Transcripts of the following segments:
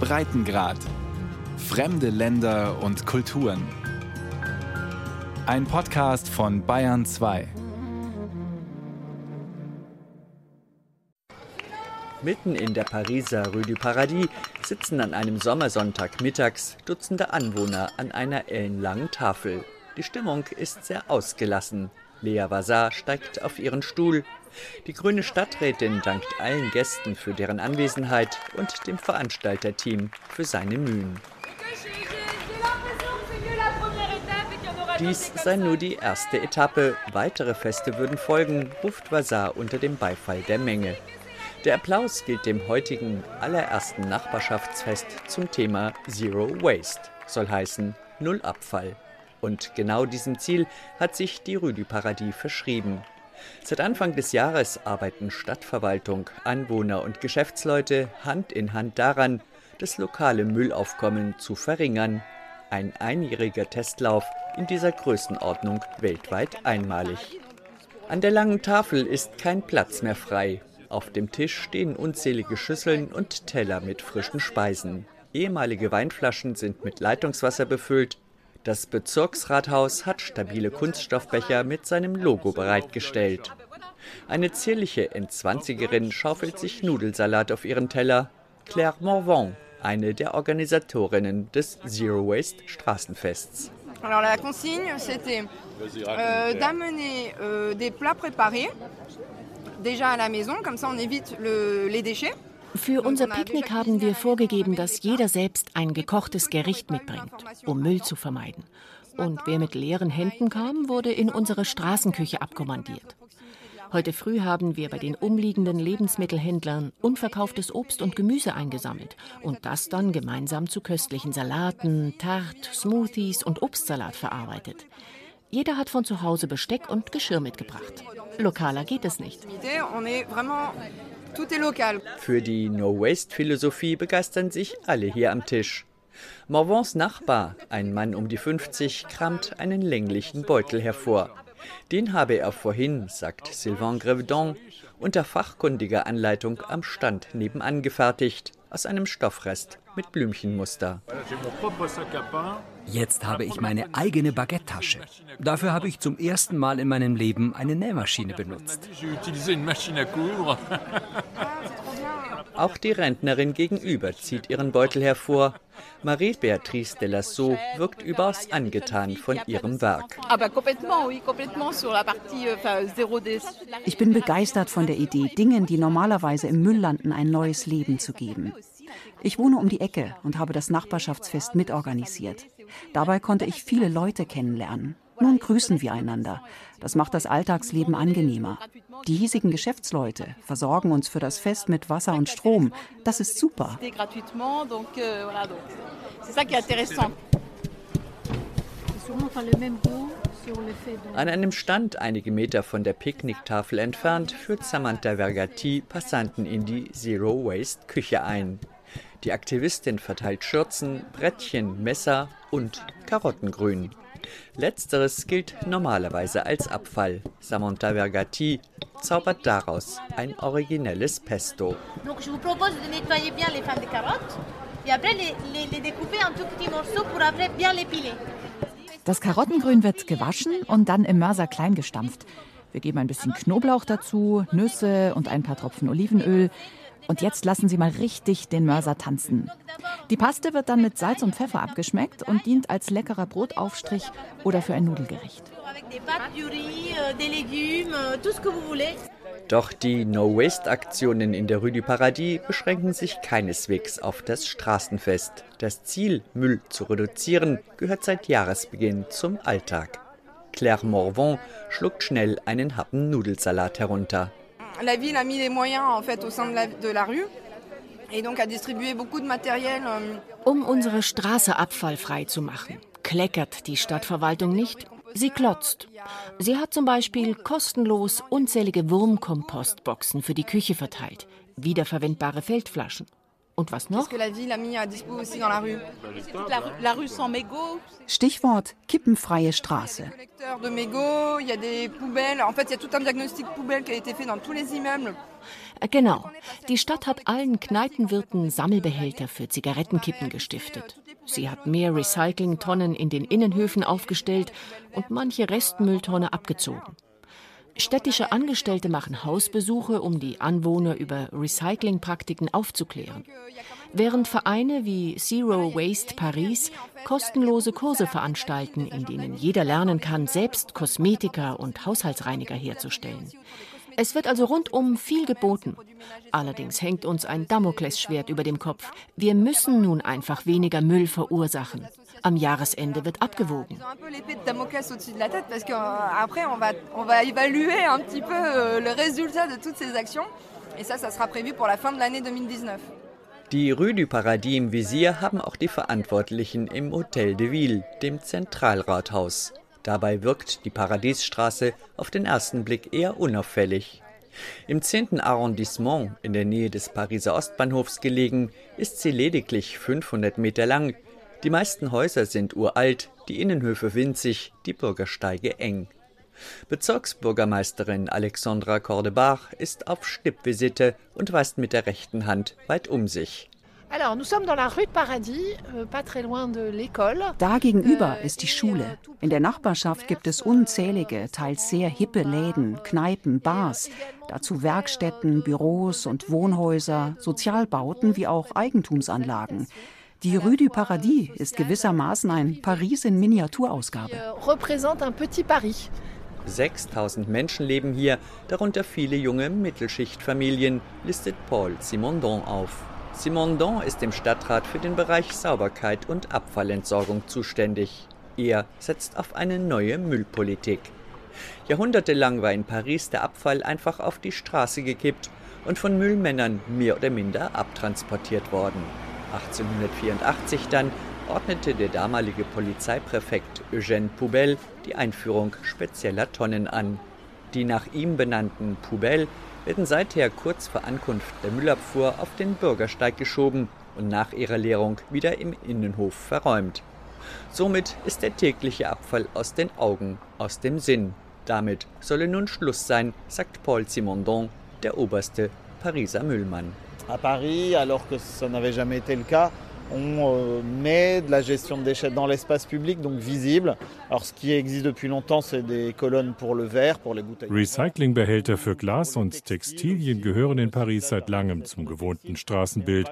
Breitengrad. Fremde Länder und Kulturen. Ein Podcast von Bayern 2. Mitten in der Pariser Rue du Paradis sitzen an einem Sommersonntag mittags Dutzende Anwohner an einer ellenlangen Tafel. Die Stimmung ist sehr ausgelassen. Lea Vazar steigt auf ihren Stuhl. Die grüne Stadträtin dankt allen Gästen für deren Anwesenheit und dem Veranstalterteam für seine Mühen. Dies sei nur die erste Etappe. Weitere Feste würden folgen, ruft Vazar unter dem Beifall der Menge. Der Applaus gilt dem heutigen allerersten Nachbarschaftsfest zum Thema Zero Waste, soll heißen Null Abfall. Und genau diesem Ziel hat sich die Paradis verschrieben. Seit Anfang des Jahres arbeiten Stadtverwaltung, Anwohner und Geschäftsleute Hand in Hand daran, das lokale Müllaufkommen zu verringern. Ein einjähriger Testlauf in dieser Größenordnung weltweit einmalig. An der langen Tafel ist kein Platz mehr frei. Auf dem Tisch stehen unzählige Schüsseln und Teller mit frischen Speisen. Ehemalige Weinflaschen sind mit Leitungswasser befüllt, das Bezirksrathaus hat stabile Kunststoffbecher mit seinem Logo bereitgestellt. Eine zierliche Endzwanzigerin schaufelt sich Nudelsalat auf ihren Teller. Claire Morvan, eine der Organisatorinnen des Zero Waste Straßenfests. Alors la consigne, c'était euh, d'amener euh, des plats préparés déjà à la maison, comme ça on évite le, les déchets. Für unser Picknick haben wir vorgegeben, dass jeder selbst ein gekochtes Gericht mitbringt, um Müll zu vermeiden. Und wer mit leeren Händen kam, wurde in unsere Straßenküche abkommandiert. Heute früh haben wir bei den umliegenden Lebensmittelhändlern unverkauftes Obst und Gemüse eingesammelt und das dann gemeinsam zu köstlichen Salaten, Tart, Smoothies und Obstsalat verarbeitet. Jeder hat von zu Hause Besteck und Geschirr mitgebracht. Lokaler geht es nicht. Für die No-Waste-Philosophie begeistern sich alle hier am Tisch. Morvans Nachbar, ein Mann um die 50, kramt einen länglichen Beutel hervor. Den habe er vorhin, sagt Sylvain Grevedon, unter fachkundiger Anleitung am Stand nebenan gefertigt, aus einem Stoffrest mit Blümchenmuster. Jetzt habe ich meine eigene Baguette-Tasche. Dafür habe ich zum ersten Mal in meinem Leben eine Nähmaschine benutzt. Auch die Rentnerin gegenüber zieht ihren Beutel hervor. Marie-Beatrice de Lasso wirkt überaus angetan von ihrem Werk. Ich bin begeistert von der Idee, Dingen, die normalerweise im Müll landen, ein neues Leben zu geben. Ich wohne um die Ecke und habe das Nachbarschaftsfest mitorganisiert. Dabei konnte ich viele Leute kennenlernen. Nun grüßen wir einander. Das macht das Alltagsleben angenehmer. Die hiesigen Geschäftsleute versorgen uns für das Fest mit Wasser und Strom. Das ist super. An einem Stand einige Meter von der Picknicktafel entfernt führt Samantha Vergati Passanten in die Zero Waste Küche ein. Die Aktivistin verteilt Schürzen, Brettchen, Messer und Karottengrün. Letzteres gilt normalerweise als Abfall. Samantha Vergati zaubert daraus ein originelles Pesto. Das Karottengrün wird gewaschen und dann im Mörser klein gestampft. Wir geben ein bisschen Knoblauch dazu, Nüsse und ein paar Tropfen Olivenöl. Und jetzt lassen Sie mal richtig den Mörser tanzen. Die Paste wird dann mit Salz und Pfeffer abgeschmeckt und dient als leckerer Brotaufstrich oder für ein Nudelgericht. Doch die No-Waste-Aktionen in der Rue du Paradis beschränken sich keineswegs auf das Straßenfest. Das Ziel, Müll zu reduzieren, gehört seit Jahresbeginn zum Alltag. Claire Morvan schluckt schnell einen Happen Nudelsalat herunter la ville a mis les moyens en fait au sein de la, de la rue. Euh, um unsere Straße abfallfrei zu machen, kleckert die Stadtverwaltung nicht, sie klotzt. Sie hat zum Beispiel kostenlos unzählige Wurmkompostboxen für die Küche verteilt, wiederverwendbare Feldflaschen. Und was noch? Stichwort kippenfreie Straße. Äh, genau. Die Stadt hat allen Kneipenwirten Sammelbehälter für Zigarettenkippen gestiftet. Sie hat mehr Recyclingtonnen in den Innenhöfen aufgestellt und manche Restmülltonne abgezogen. Städtische Angestellte machen Hausbesuche, um die Anwohner über Recyclingpraktiken aufzuklären. Während Vereine wie Zero Waste Paris kostenlose Kurse veranstalten, in denen jeder lernen kann, selbst Kosmetika und Haushaltsreiniger herzustellen. Es wird also rundum viel geboten. Allerdings hängt uns ein Damoklesschwert über dem Kopf. Wir müssen nun einfach weniger Müll verursachen. Am Jahresende wird abgewogen. Die Rue du Paradis im Visier haben auch die Verantwortlichen im Hotel de Ville, dem Zentralrathaus. Dabei wirkt die Paradiesstraße auf den ersten Blick eher unauffällig. Im 10. Arrondissement, in der Nähe des Pariser Ostbahnhofs gelegen, ist sie lediglich 500 Meter lang, die meisten Häuser sind uralt, die Innenhöfe winzig, die Bürgersteige eng. Bezirksbürgermeisterin Alexandra Cordebach ist auf Stippvisite und weist mit der rechten Hand weit um sich. Euh, da gegenüber euh, ist die Schule. In der Nachbarschaft gibt es unzählige, teils sehr hippe Läden, Kneipen, Bars, dazu Werkstätten, Büros und Wohnhäuser, Sozialbauten wie auch Eigentumsanlagen. Die Rue du Paradis ist gewissermaßen ein Paris in Miniaturausgabe. 6000 Menschen leben hier, darunter viele junge Mittelschichtfamilien, listet Paul Simondon auf. Simondon ist im Stadtrat für den Bereich Sauberkeit und Abfallentsorgung zuständig. Er setzt auf eine neue Müllpolitik. Jahrhundertelang war in Paris der Abfall einfach auf die Straße gekippt und von Müllmännern mehr oder minder abtransportiert worden. 1884 dann ordnete der damalige Polizeipräfekt Eugène Poubelle die Einführung spezieller Tonnen an. Die nach ihm benannten Poubelles werden seither kurz vor Ankunft der Müllabfuhr auf den Bürgersteig geschoben und nach ihrer Leerung wieder im Innenhof verräumt. Somit ist der tägliche Abfall aus den Augen, aus dem Sinn. Damit solle nun Schluss sein, sagt Paul Simondon, der oberste Pariser Müllmann. À Paris, alors que ça n'avait jamais été le cas. On euh, met de la gestion de déchets dans l'espace public, donc visible. Alors ce qui existe depuis longtemps, c'est des colonnes pour le verre, pour les bouteilles. Recyclingbehälter für Glas und Textilien gehören in Paris seit langem zum gewohnten Straßenbild.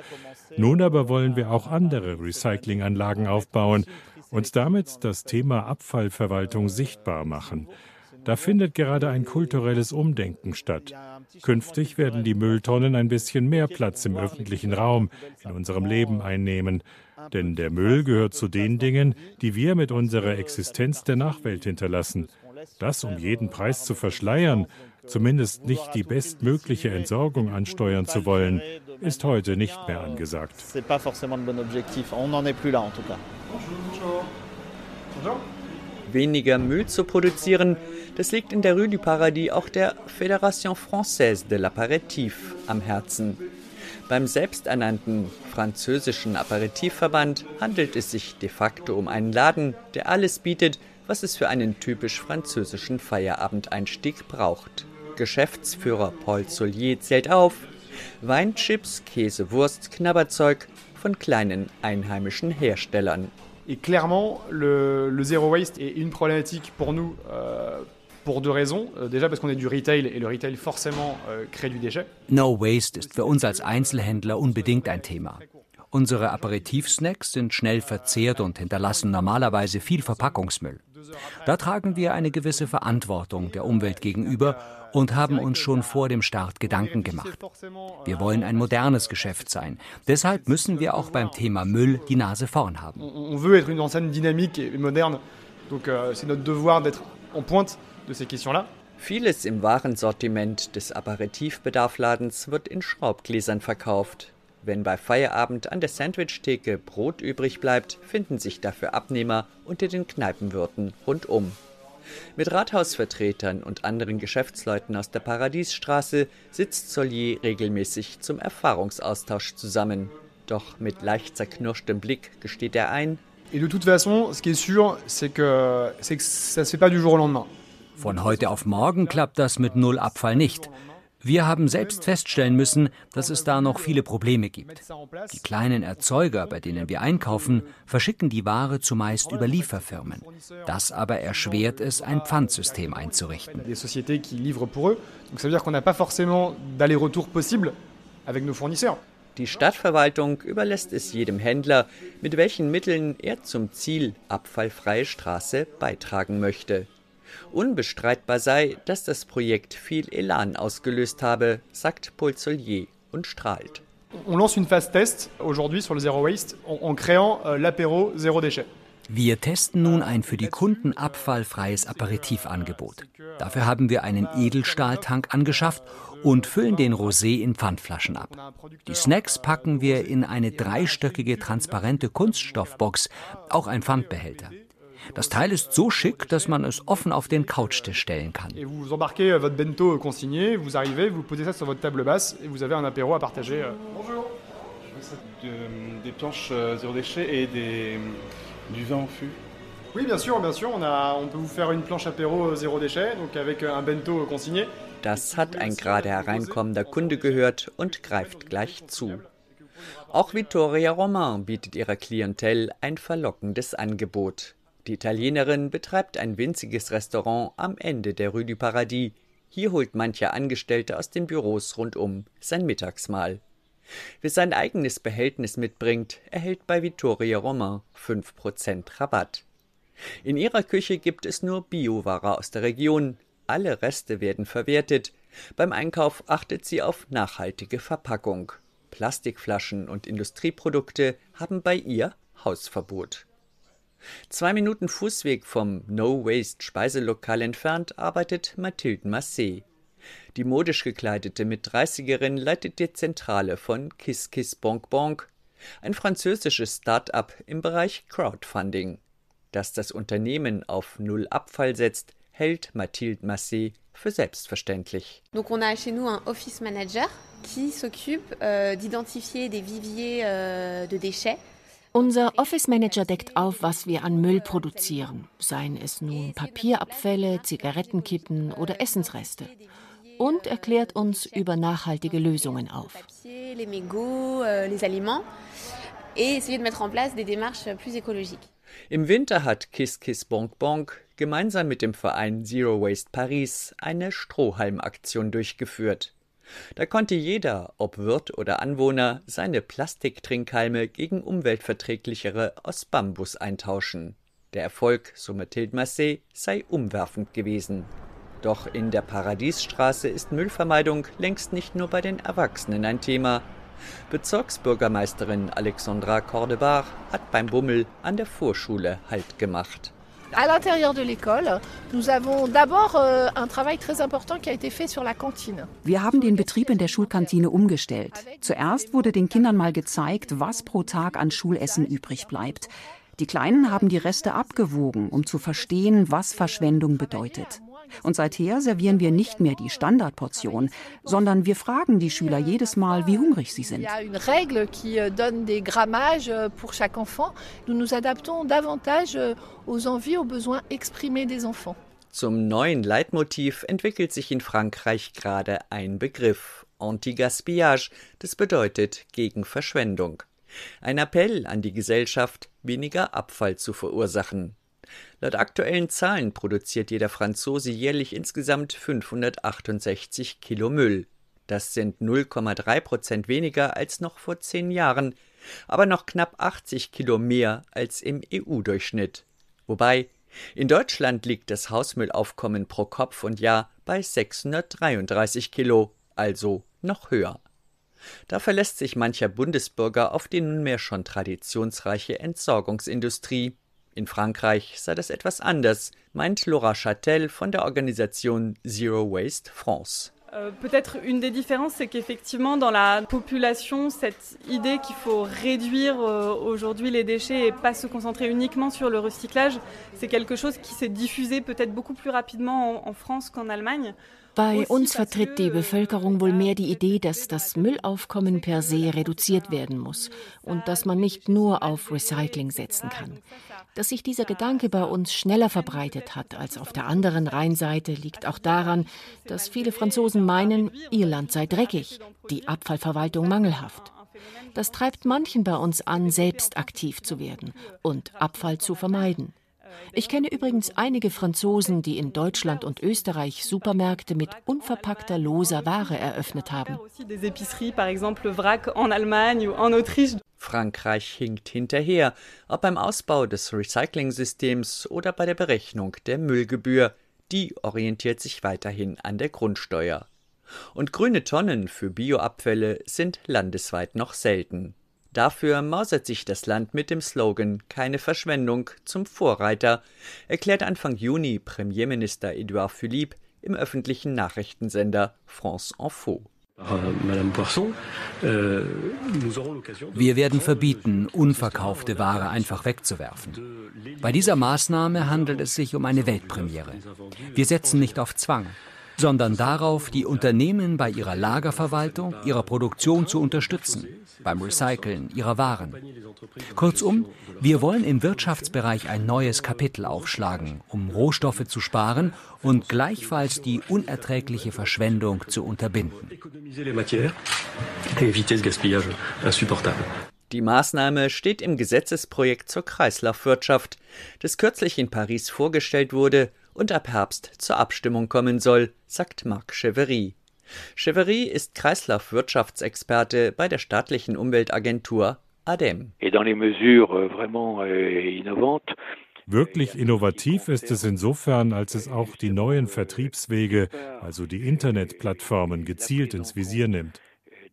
Nun aber wollen wir auch andere Recyclinganlagen aufbauen und damit das Thema Abfallverwaltung sichtbar machen. Da findet gerade ein kulturelles Umdenken statt. Künftig werden die Mülltonnen ein bisschen mehr Platz im öffentlichen Raum, in unserem Leben einnehmen. Denn der Müll gehört zu den Dingen, die wir mit unserer Existenz der Nachwelt hinterlassen. Das um jeden Preis zu verschleiern, zumindest nicht die bestmögliche Entsorgung ansteuern zu wollen, ist heute nicht mehr angesagt. Weniger Müll zu produzieren, das liegt in der Rue du Paradis auch der Fédération Française de l'Apéritif am Herzen. Beim selbsternannten französischen Aperitivverband handelt es sich de facto um einen Laden, der alles bietet, was es für einen typisch französischen Feierabendeinstieg braucht. Geschäftsführer Paul Solier zählt auf Wein, Chips, Käse, Wurst, Knabberzeug von kleinen einheimischen Herstellern. Et clairement, le, le zero waste est une problématique pour nous euh, Pour deux raisons. Euh, déjà parce qu'on est du Retail et le Retail forcément euh, crée du déchet. No Waste ist für uns als Einzelhändler unbedingt ein Thema. Unsere Aperitivsnacks sind schnell verzehrt und hinterlassen normalerweise viel Verpackungsmüll. Da tragen wir eine gewisse Verantwortung der Umwelt gegenüber und haben uns schon vor dem Start Gedanken gemacht. Wir wollen ein modernes Geschäft sein. Deshalb müssen wir auch beim Thema Müll die Nase vorn haben. On veut être une enseigne dynamique et moderne. Donc euh, c'est notre devoir d'être en pointe de ces questions-là. Vieles im Warensortiment des Aperitivbedarfladens wird in Schraubgläsern verkauft. Wenn bei Feierabend an der Sandwichtheke Brot übrig bleibt, finden sich dafür Abnehmer unter den Kneipenwirten rundum. Mit Rathausvertretern und anderen Geschäftsleuten aus der Paradiesstraße sitzt Solier regelmäßig zum Erfahrungsaustausch zusammen. Doch mit leicht zerknirschtem Blick gesteht er ein. Von heute auf morgen klappt das mit Null Abfall nicht. Wir haben selbst feststellen müssen, dass es da noch viele Probleme gibt. Die kleinen Erzeuger, bei denen wir einkaufen, verschicken die Ware zumeist über Lieferfirmen. Das aber erschwert es, ein Pfandsystem einzurichten. Die Stadtverwaltung überlässt es jedem Händler, mit welchen Mitteln er zum Ziel abfallfreie Straße beitragen möchte. Unbestreitbar sei, dass das Projekt viel Elan ausgelöst habe, sagt Paul Solier und strahlt. On lance une phase test aujourd'hui sur le Zero Waste en, créant euh, l'apéro Zéro Déchet. Wir testen nun ein für die Kunden abfallfreies Aperitivangebot. Dafür haben wir einen Edelstahltank angeschafft und füllen den Rosé in Pfandflaschen ab. Die Snacks packen wir in eine dreistöckige transparente Kunststoffbox, auch ein Pfandbehälter. Das Teil ist so schick, dass man es offen auf den Couchtisch stellen kann. Vous embarquez votre bento consigné, vous arrivez, vous posez ça sur votre table basse et vous avez un apéro à partager. Bonjour. des planches zéro déchet et des, du vin en fût. Oui, bien sûr, bien sûr. On, a, on peut vous faire une planche apéro zéro déchet, donc avec un bento consigné. Das hat ein gerade hereinkommender Kunde gehört und greift gleich zu. Auch Vittoria Romain bietet ihrer Klientel ein verlockendes Angebot. Die Italienerin betreibt ein winziges Restaurant am Ende der Rue du Paradis. Hier holt mancher Angestellte aus den Büros rundum sein Mittagsmahl. Wer sein eigenes Behältnis mitbringt, erhält bei Vittoria Romain 5% Rabatt. In ihrer Küche gibt es nur Bioware aus der Region. Alle Reste werden verwertet. Beim Einkauf achtet sie auf nachhaltige Verpackung. Plastikflaschen und Industrieprodukte haben bei ihr Hausverbot. Zwei Minuten Fußweg vom No Waste Speiselokal entfernt arbeitet Mathilde Massé. Die modisch gekleidete Mit-30erin leitet die Zentrale von Kiss Kiss Bonk Bonk, ein französisches Start-up im Bereich Crowdfunding. Dass das Unternehmen auf Null Abfall setzt, hält Mathilde Massé für selbstverständlich. Donc on a chez nous un office manager qui s'occupe euh, d'identifier des viviers euh, de déchets unser Office Manager deckt auf, was wir an Müll produzieren, seien es nun Papierabfälle, Zigarettenkippen oder Essensreste, und erklärt uns über nachhaltige Lösungen auf. Im Winter hat Kiss Kiss Bonk Bonk gemeinsam mit dem Verein Zero Waste Paris eine Strohhalmaktion durchgeführt. Da konnte jeder, ob Wirt oder Anwohner, seine Plastiktrinkhalme gegen umweltverträglichere aus Bambus eintauschen. Der Erfolg, so Mathilde Massé, sei umwerfend gewesen. Doch in der Paradiesstraße ist Müllvermeidung längst nicht nur bei den Erwachsenen ein Thema. Bezirksbürgermeisterin Alexandra Cordebar hat beim Bummel an der Vorschule Halt gemacht. À l'intérieur de l'école, nous avons d'abord euh, un travail très important qui a été fait sur la cantine. Wir haben den Betrieb in der Schulkantine umgestellt. Zuerst wurde den Kindern mal gezeigt, was pro Tag an Schulessen übrig bleibt. Die Kleinen haben die Reste abgewogen, um zu verstehen, was Verschwendung bedeutet. Und seither servieren wir nicht mehr die Standardportion, sondern wir fragen die Schüler jedes Mal, wie hungrig sie sind. euh, euh, euh. Zum neuen Leitmotiv entwickelt sich in Frankreich gerade ein Begriff, Anti-Gaspillage, das bedeutet gegen Verschwendung. Ein Appell an die Gesellschaft, weniger Abfall zu verursachen. Laut aktuellen Zahlen produziert jeder Franzose jährlich insgesamt 568 Kilo Müll. Das sind 0,3 Prozent weniger als noch vor zehn Jahren, aber noch knapp 80 Kilo mehr als im EU-Durchschnitt. Wobei, in Deutschland liegt das Hausmüllaufkommen pro Kopf und Jahr bei 633 Kilo, also noch höher. Da verlässt sich mancher Bundesbürger auf die nunmehr schon traditionsreiche Entsorgungsindustrie. In Frankreich sei das etwas anders, meint Laura Châtel von der Organisation Zero Waste France. Euh, peut-être une des différences, c'est qu'effectivement, dans la population, cette idée qu'il faut réduire euh, aujourd'hui les déchets et pas se concentrer uniquement sur le recyclage, c'est quelque chose qui s'est diffusé peut-être beaucoup plus rapidement en, en France qu'en Allemagne. Bei uns vertritt die Bevölkerung wohl mehr die Idee, dass das Müllaufkommen per se reduziert werden muss und dass man nicht nur auf Recycling setzen kann. Dass sich dieser Gedanke bei uns schneller verbreitet hat als auf der anderen Rheinseite, liegt auch daran, dass viele Franzosen meinen, ihr Land sei dreckig, die Abfallverwaltung mangelhaft. Das treibt manchen bei uns an, selbst aktiv zu werden und Abfall zu vermeiden. Ich kenne übrigens einige Franzosen, die in Deutschland und Österreich Supermärkte mit unverpackter loser Ware eröffnet haben. Frankreich hinkt hinterher, ob beim Ausbau des Recycling-Systems oder bei der Berechnung der Müllgebühr. Die orientiert sich weiterhin an der Grundsteuer. Und grüne Tonnen für Bioabfälle sind landesweit noch selten. Dafür mausert sich das Land mit dem Slogan Keine Verschwendung zum Vorreiter, erklärt Anfang Juni Premierminister Edouard Philippe im öffentlichen Nachrichtensender France Info. Wir werden verbieten, unverkaufte Ware einfach wegzuwerfen. Bei dieser Maßnahme handelt es sich um eine Weltpremiere. Wir setzen nicht auf Zwang sondern darauf, die Unternehmen bei ihrer Lagerverwaltung, ihrer Produktion zu unterstützen, beim Recyceln ihrer Waren. Kurzum, wir wollen im Wirtschaftsbereich ein neues Kapitel aufschlagen, um Rohstoffe zu sparen und gleichfalls die unerträgliche Verschwendung zu unterbinden. Die Maßnahme steht im Gesetzesprojekt zur Kreislaufwirtschaft, das kürzlich in Paris vorgestellt wurde und ab Herbst zur Abstimmung kommen soll, sagt Marc Chevery. Chevery ist Kreislaufwirtschaftsexperte bei der staatlichen Umweltagentur ADEM. Euh, euh, Wirklich innovativ ist es insofern, als es auch die neuen Vertriebswege, also die Internetplattformen, gezielt ins Visier nimmt.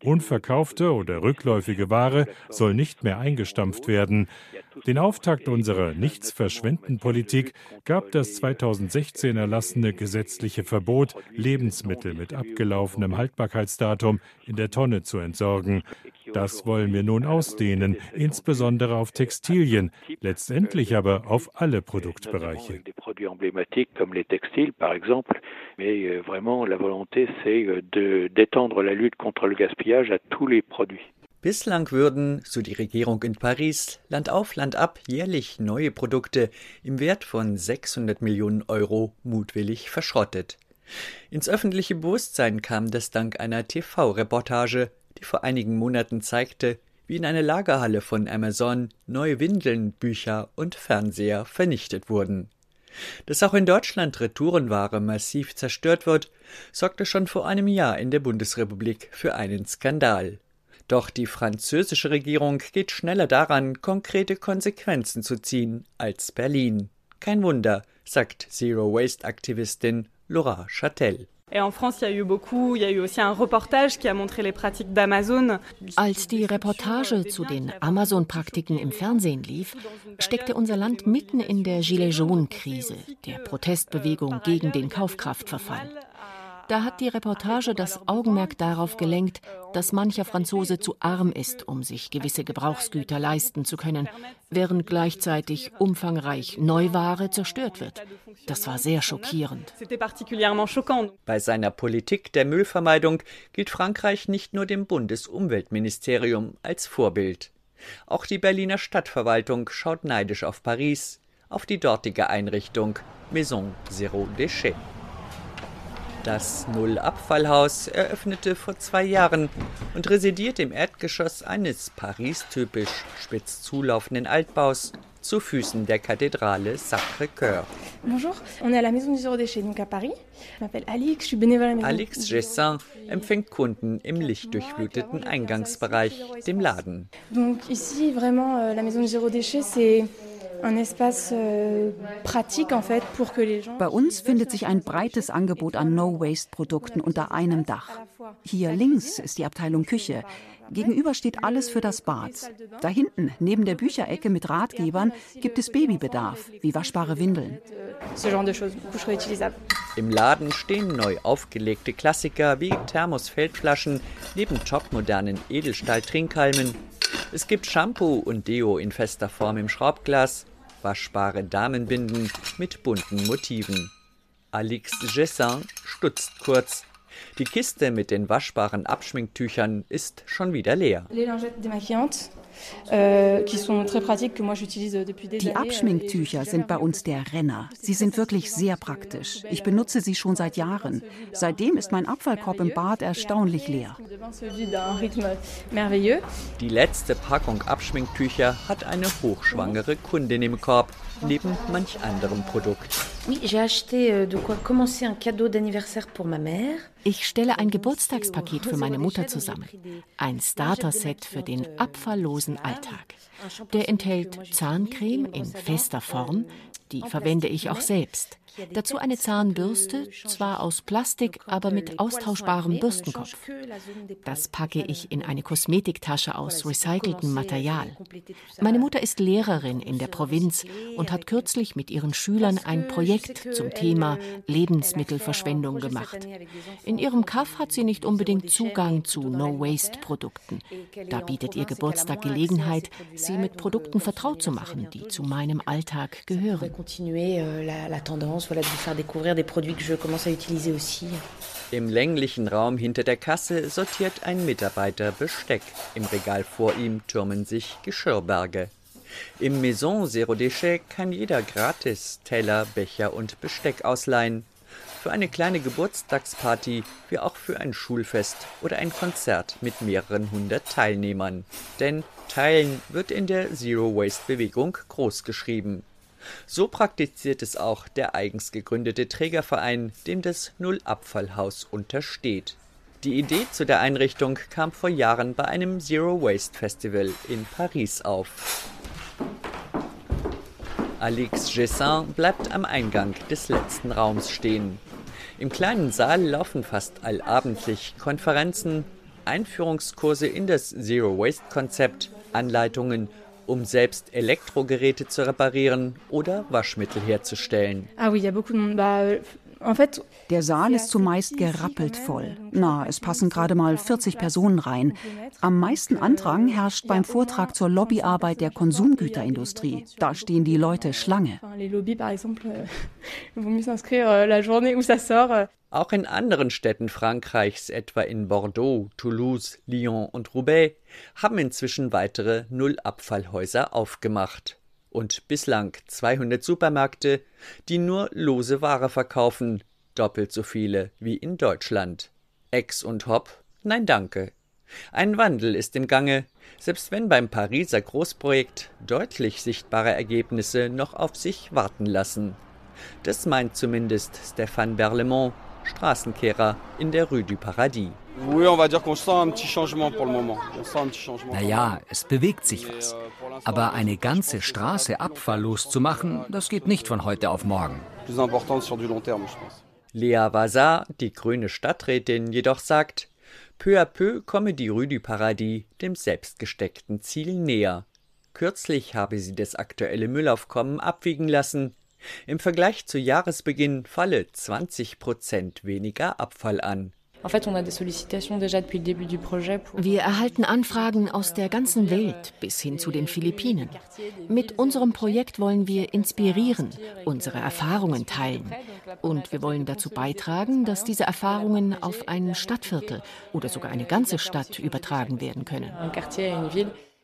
Unverkaufte oder rückläufige Ware soll nicht mehr eingestampft werden. Den Auftakt unserer Nichtsverschwenden-Politik gab das 2016 erlassene gesetzliche Verbot, Lebensmittel mit abgelaufenem Haltbarkeitsdatum in der Tonne zu entsorgen. Das wollen wir nun ausdehnen, insbesondere auf Textilien, letztendlich aber auf alle Produktbereiche. Mais produits. Bislang würden, so die Regierung in Paris, Land auf Land ab jährlich neue Produkte im Wert von 600 Millionen Euro mutwillig verschrottet. Ins öffentliche Bewusstsein kam das dank einer TV-Reportage, die vor einigen Monaten zeigte, wie in einer Lagerhalle von Amazon neue Windeln, Bücher und Fernseher vernichtet wurden. Dass auch in Deutschland Retourenware massiv zerstört wird, sorgte schon vor einem Jahr in der Bundesrepublik für einen Skandal. Doch die französische Regierung geht schneller daran, konkrete Konsequenzen zu ziehen als Berlin. Kein Wunder, sagt Zero Waste Aktivistin Laura Châtel. Als die Reportage zu den Amazon-Praktiken im Fernsehen lief, steckte unser Land mitten in der Gilets jaunes-Krise, der Protestbewegung gegen den Kaufkraftverfall. Da hat die Reportage das Augenmerk darauf gelenkt, dass mancher Franzose zu arm ist, um sich gewisse Gebrauchsgüter leisten zu können, während gleichzeitig umfangreich Neuware zerstört wird. Das war sehr schockierend. Bei seiner Politik der Müllvermeidung gilt Frankreich nicht nur dem Bundesumweltministerium als Vorbild. Auch die Berliner Stadtverwaltung schaut neidisch auf Paris, auf die dortige Einrichtung Maison Zéro Déchet. Das Null-Abfallhaus eröffnete vor zwei Jahren und residiert im Erdgeschoss eines Paris-typisch spitz zulaufenden Altbaus zu Füßen der Kathedrale Sacré-Cœur. Bonjour, on est à la Maison du Zéro Déchet, donc à Paris. Je m'appelle Alix, je suis bénévole à la Maison. Alix Gessin empfängt Kunden im lichtdurchfluteten Eingangsbereich, dem Laden. Donc ici, vraiment, euh, la Maison du Zéro Déchet, c'est Bei uns findet sich ein breites Angebot an No-Waste-Produkten unter einem Dach. Hier links ist die Abteilung Küche. Gegenüber steht alles für das Bad. Da hinten, neben der Bücherecke mit Ratgebern, gibt es Babybedarf, wie waschbare Windeln. Im Laden stehen neu aufgelegte Klassiker wie Thermosfeldflaschen neben topmodernen Edelstahl-Trinkhalmen. Es gibt Shampoo und Deo in fester Form im Schraubglas, waschbare Damenbinden mit bunten Motiven. Alix Gessin stutzt kurz. Die Kiste mit den waschbaren Abschminktüchern ist schon wieder leer. Euh, Die Abschminktücher sind bei uns der Renner. Sie sind wirklich sehr praktisch. Ich benutze sie schon seit Jahren. Seitdem ist mein Abfallkorb im Bad erstaunlich leer. Die letzte Packung Abschminktücher hat eine hochschwangere Kundin im Korb, neben manch anderem Produkt. Euh, ich stelle ein Geburtstagspaket für meine Mutter zusammen. Ein Starter-Set für den abfalllosen Alltag. Der enthält Zahncreme in fester Form, die verwende ich auch selbst. Dazu eine Zahnbürste, zwar aus Plastik, aber mit austauschbarem Bürstenkopf. Das packe ich in eine Kosmetiktasche aus recyceltem Material. Meine Mutter ist Lehrerin in der Provinz und hat kürzlich mit ihren Schülern ein Projekt zum Thema Lebensmittelverschwendung gemacht. In ihrem Kaff hat sie nicht unbedingt Zugang zu No-Waste-Produkten. Da bietet ihr Geburtstag Gelegenheit, sie mit Produkten vertraut zu machen, die zu meinem Alltag gehören aussi. Im länglichen Raum hinter der Kasse sortiert ein Mitarbeiter Besteck. Im Regal vor ihm türmen sich Geschirrberge. Im Maison Zero Déchet kann jeder gratis Teller, Becher und Besteck ausleihen. Für eine kleine Geburtstagsparty wie auch für ein Schulfest oder ein Konzert mit mehreren hundert Teilnehmern. Denn Teilen wird in der Zero Waste Bewegung großgeschrieben. So praktiziert es auch der eigens gegründete Trägerverein, dem das Null-Abfallhaus untersteht. Die Idee zu der Einrichtung kam vor Jahren bei einem Zero Waste Festival in Paris auf. Alix Gessin bleibt am Eingang des letzten Raums stehen. Im kleinen Saal laufen fast allabendlich Konferenzen, Einführungskurse in das Zero Waste Konzept, Anleitungen um selbst Elektrogeräte zu reparieren oder Waschmittel herzustellen. Ah der Saal ist zumeist gerappelt voll. Na, es passen gerade mal 40 Personen rein. Am meisten Andrang herrscht beim Vortrag zur Lobbyarbeit der Konsumgüterindustrie. Da stehen die Leute Schlange. Auch in anderen Städten Frankreichs, etwa in Bordeaux, Toulouse, Lyon und Roubaix, haben inzwischen weitere Nullabfallhäuser aufgemacht. Und bislang 200 Supermärkte, die nur lose Ware verkaufen, doppelt so viele wie in Deutschland. Ex und Hop? Nein, danke. Ein Wandel ist im Gange, selbst wenn beim Pariser Großprojekt deutlich sichtbare Ergebnisse noch auf sich warten lassen. Das meint zumindest Stéphane Berlemont, Straßenkehrer in der Rue du Paradis. Naja, es bewegt sich was. Aber eine ganze Straße abfalllos zu machen, das geht nicht von heute auf morgen. Lea Vazar, die grüne Stadträtin, jedoch sagt, peu à peu komme die Rue du Paradis dem selbstgesteckten Ziel näher. Kürzlich habe sie das aktuelle Müllaufkommen abwiegen lassen. Im Vergleich zu Jahresbeginn falle 20 Prozent weniger Abfall an. Wir erhalten Anfragen aus der ganzen Welt bis hin zu den Philippinen. Mit unserem Projekt wollen wir inspirieren, unsere Erfahrungen teilen. Und wir wollen dazu beitragen, dass diese Erfahrungen auf ein Stadtviertel oder sogar eine ganze Stadt übertragen werden können.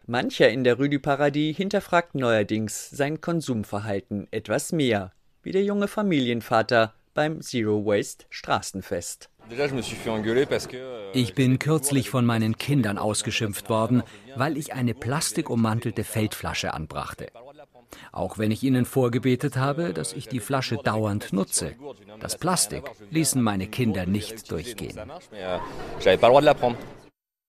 Mancher in der Rue du Paradis hinterfragt neuerdings sein Konsumverhalten etwas mehr, wie der junge Familienvater beim Zero Waste Straßenfest. Euh, ich bin kürzlich von meinen Kindern ausgeschimpft worden, weil ich eine plastikummantelte Feldflasche anbrachte. Auch wenn ich ihnen vorgebetet habe, dass ich die Flasche dauernd nutze. Das Plastik ließen meine Kinder nicht durchgehen.